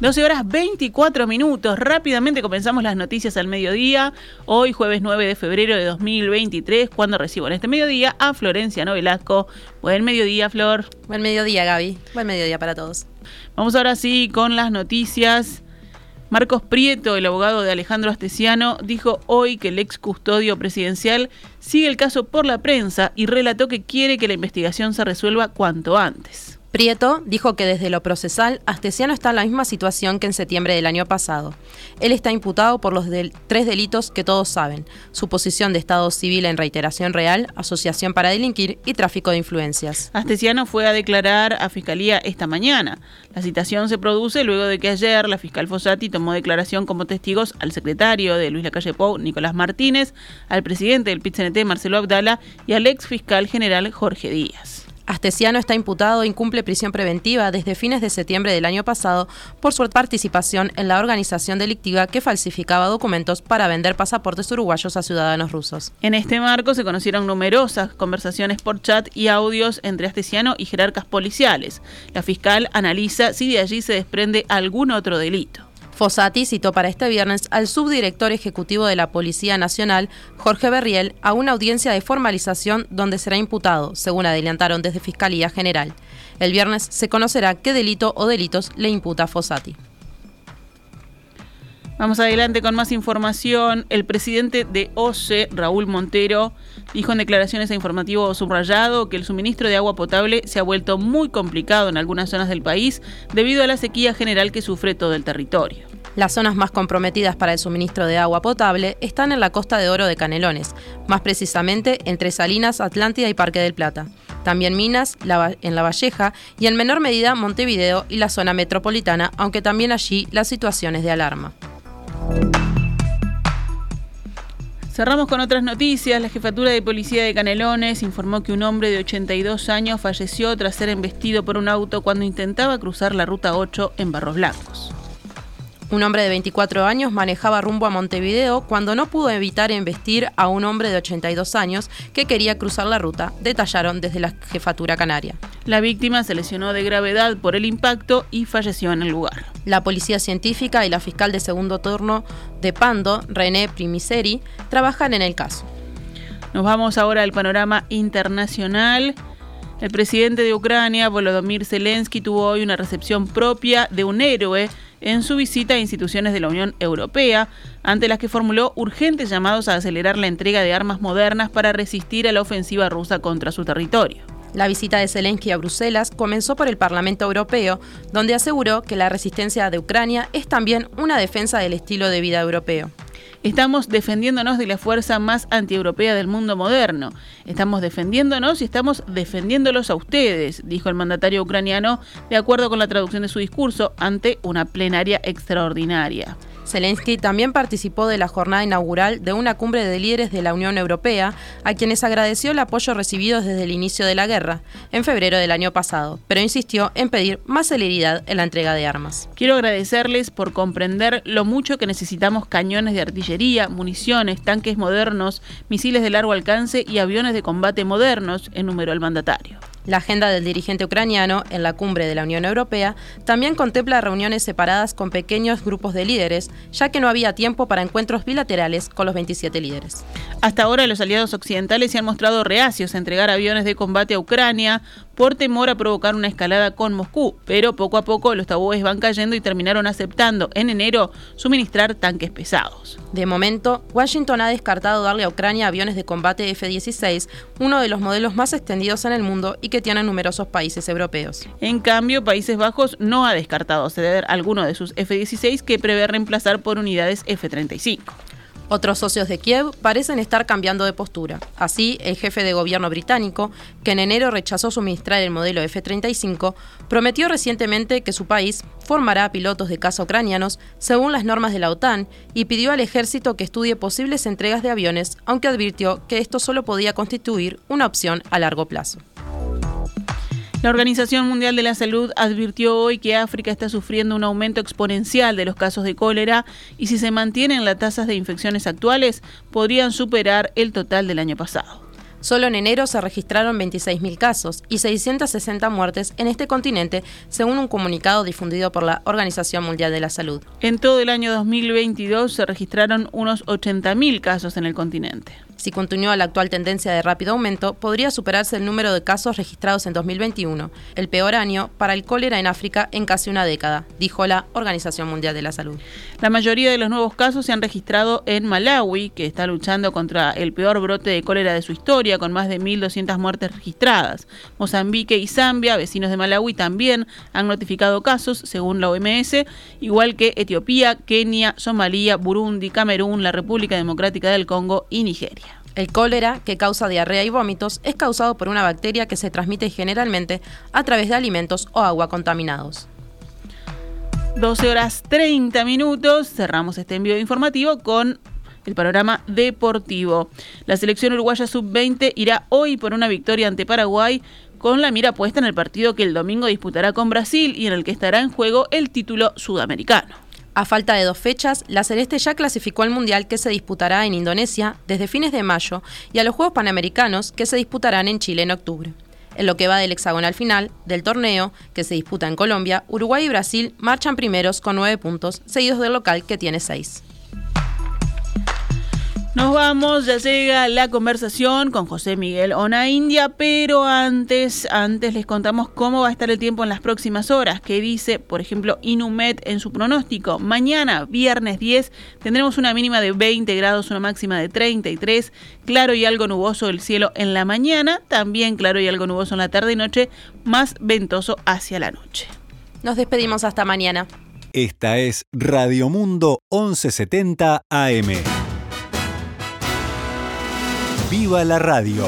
12 horas 24 minutos. Rápidamente comenzamos las noticias al mediodía. Hoy, jueves 9 de febrero de 2023, cuando recibo en este mediodía a Florencia Novelasco. Buen mediodía, Flor. Buen mediodía, Gaby. Buen mediodía para todos. Vamos ahora sí con las noticias. Marcos Prieto, el abogado de Alejandro Astesiano, dijo hoy que el ex custodio presidencial sigue el caso por la prensa y relató que quiere que la investigación se resuelva cuanto antes. Prieto dijo que desde lo procesal, Astesiano está en la misma situación que en septiembre del año pasado. Él está imputado por los tres delitos que todos saben, su posición de Estado civil en reiteración real, asociación para delinquir y tráfico de influencias. Astesiano fue a declarar a Fiscalía esta mañana. La citación se produce luego de que ayer la fiscal Fossati tomó declaración como testigos al secretario de Luis Lacalle Pou, Nicolás Martínez, al presidente del PIT-CNT, Marcelo Abdala, y al ex fiscal general Jorge Díaz. Astesiano está imputado e incumple prisión preventiva desde fines de septiembre del año pasado por su participación en la organización delictiva que falsificaba documentos para vender pasaportes uruguayos a ciudadanos rusos. En este marco se conocieron numerosas conversaciones por chat y audios entre Astesiano y jerarcas policiales. La fiscal analiza si de allí se desprende algún otro delito. Fossati citó para este viernes al subdirector ejecutivo de la Policía Nacional, Jorge Berriel, a una audiencia de formalización donde será imputado, según adelantaron desde Fiscalía General. El viernes se conocerá qué delito o delitos le imputa Fossati. Vamos adelante con más información. El presidente de OCE, Raúl Montero, dijo en declaraciones a informativo subrayado que el suministro de agua potable se ha vuelto muy complicado en algunas zonas del país debido a la sequía general que sufre todo el territorio. Las zonas más comprometidas para el suministro de agua potable están en la costa de Oro de Canelones, más precisamente entre Salinas, Atlántida y Parque del Plata. También Minas, en La Valleja y en menor medida Montevideo y la zona metropolitana, aunque también allí la situación es de alarma. Cerramos con otras noticias. La jefatura de policía de Canelones informó que un hombre de 82 años falleció tras ser embestido por un auto cuando intentaba cruzar la ruta 8 en Barros Blancos. Un hombre de 24 años manejaba rumbo a Montevideo cuando no pudo evitar embestir a un hombre de 82 años que quería cruzar la ruta, detallaron desde la jefatura canaria. La víctima se lesionó de gravedad por el impacto y falleció en el lugar. La policía científica y la fiscal de segundo turno de Pando, René Primiseri, trabajan en el caso. Nos vamos ahora al panorama internacional. El presidente de Ucrania, Volodymyr Zelensky, tuvo hoy una recepción propia de un héroe en su visita a instituciones de la Unión Europea, ante las que formuló urgentes llamados a acelerar la entrega de armas modernas para resistir a la ofensiva rusa contra su territorio. La visita de Zelensky a Bruselas comenzó por el Parlamento Europeo, donde aseguró que la resistencia de Ucrania es también una defensa del estilo de vida europeo. Estamos defendiéndonos de la fuerza más antieuropea del mundo moderno. Estamos defendiéndonos y estamos defendiéndolos a ustedes, dijo el mandatario ucraniano, de acuerdo con la traducción de su discurso ante una plenaria extraordinaria. Zelensky también participó de la jornada inaugural de una cumbre de líderes de la Unión Europea, a quienes agradeció el apoyo recibido desde el inicio de la guerra, en febrero del año pasado, pero insistió en pedir más celeridad en la entrega de armas. Quiero agradecerles por comprender lo mucho que necesitamos cañones de artillería, municiones, tanques modernos, misiles de largo alcance y aviones de combate modernos, enumeró el mandatario. La agenda del dirigente ucraniano en la cumbre de la Unión Europea también contempla reuniones separadas con pequeños grupos de líderes, ya que no había tiempo para encuentros bilaterales con los 27 líderes. Hasta ahora los aliados occidentales se han mostrado reacios a entregar aviones de combate a Ucrania por temor a provocar una escalada con Moscú, pero poco a poco los tabúes van cayendo y terminaron aceptando en enero suministrar tanques pesados. De momento, Washington ha descartado darle a Ucrania aviones de combate F-16, uno de los modelos más extendidos en el mundo y que tienen numerosos países europeos. En cambio, Países Bajos no ha descartado ceder alguno de sus F-16 que prevé reemplazar por unidades F-35. Otros socios de Kiev parecen estar cambiando de postura. Así, el jefe de gobierno británico, que en enero rechazó suministrar el modelo F-35, prometió recientemente que su país formará pilotos de caza ucranianos según las normas de la OTAN y pidió al ejército que estudie posibles entregas de aviones, aunque advirtió que esto solo podía constituir una opción a largo plazo. La Organización Mundial de la Salud advirtió hoy que África está sufriendo un aumento exponencial de los casos de cólera y si se mantienen las tasas de infecciones actuales podrían superar el total del año pasado. Solo en enero se registraron 26.000 casos y 660 muertes en este continente, según un comunicado difundido por la Organización Mundial de la Salud. En todo el año 2022 se registraron unos 80.000 casos en el continente. Si continúa la actual tendencia de rápido aumento, podría superarse el número de casos registrados en 2021, el peor año para el cólera en África en casi una década, dijo la Organización Mundial de la Salud. La mayoría de los nuevos casos se han registrado en Malawi, que está luchando contra el peor brote de cólera de su historia, con más de 1.200 muertes registradas. Mozambique y Zambia, vecinos de Malawi, también han notificado casos, según la OMS, igual que Etiopía, Kenia, Somalia, Burundi, Camerún, la República Democrática del Congo y Nigeria. El cólera, que causa diarrea y vómitos, es causado por una bacteria que se transmite generalmente a través de alimentos o agua contaminados. 12 horas 30 minutos, cerramos este envío informativo con el panorama deportivo. La selección uruguaya sub-20 irá hoy por una victoria ante Paraguay con la mira puesta en el partido que el domingo disputará con Brasil y en el que estará en juego el título sudamericano. A falta de dos fechas, la Celeste ya clasificó al Mundial que se disputará en Indonesia desde fines de mayo y a los Juegos Panamericanos que se disputarán en Chile en octubre. En lo que va del hexagonal final del torneo, que se disputa en Colombia, Uruguay y Brasil marchan primeros con nueve puntos, seguidos del local que tiene seis. Nos vamos, ya llega la conversación con José Miguel Ona India, pero antes, antes les contamos cómo va a estar el tiempo en las próximas horas, que dice, por ejemplo, Inumet en su pronóstico. Mañana, viernes 10, tendremos una mínima de 20 grados, una máxima de 33, claro y algo nuboso el cielo en la mañana, también claro y algo nuboso en la tarde y noche, más ventoso hacia la noche. Nos despedimos hasta mañana. Esta es Radio Mundo 1170 AM. ¡Viva la radio!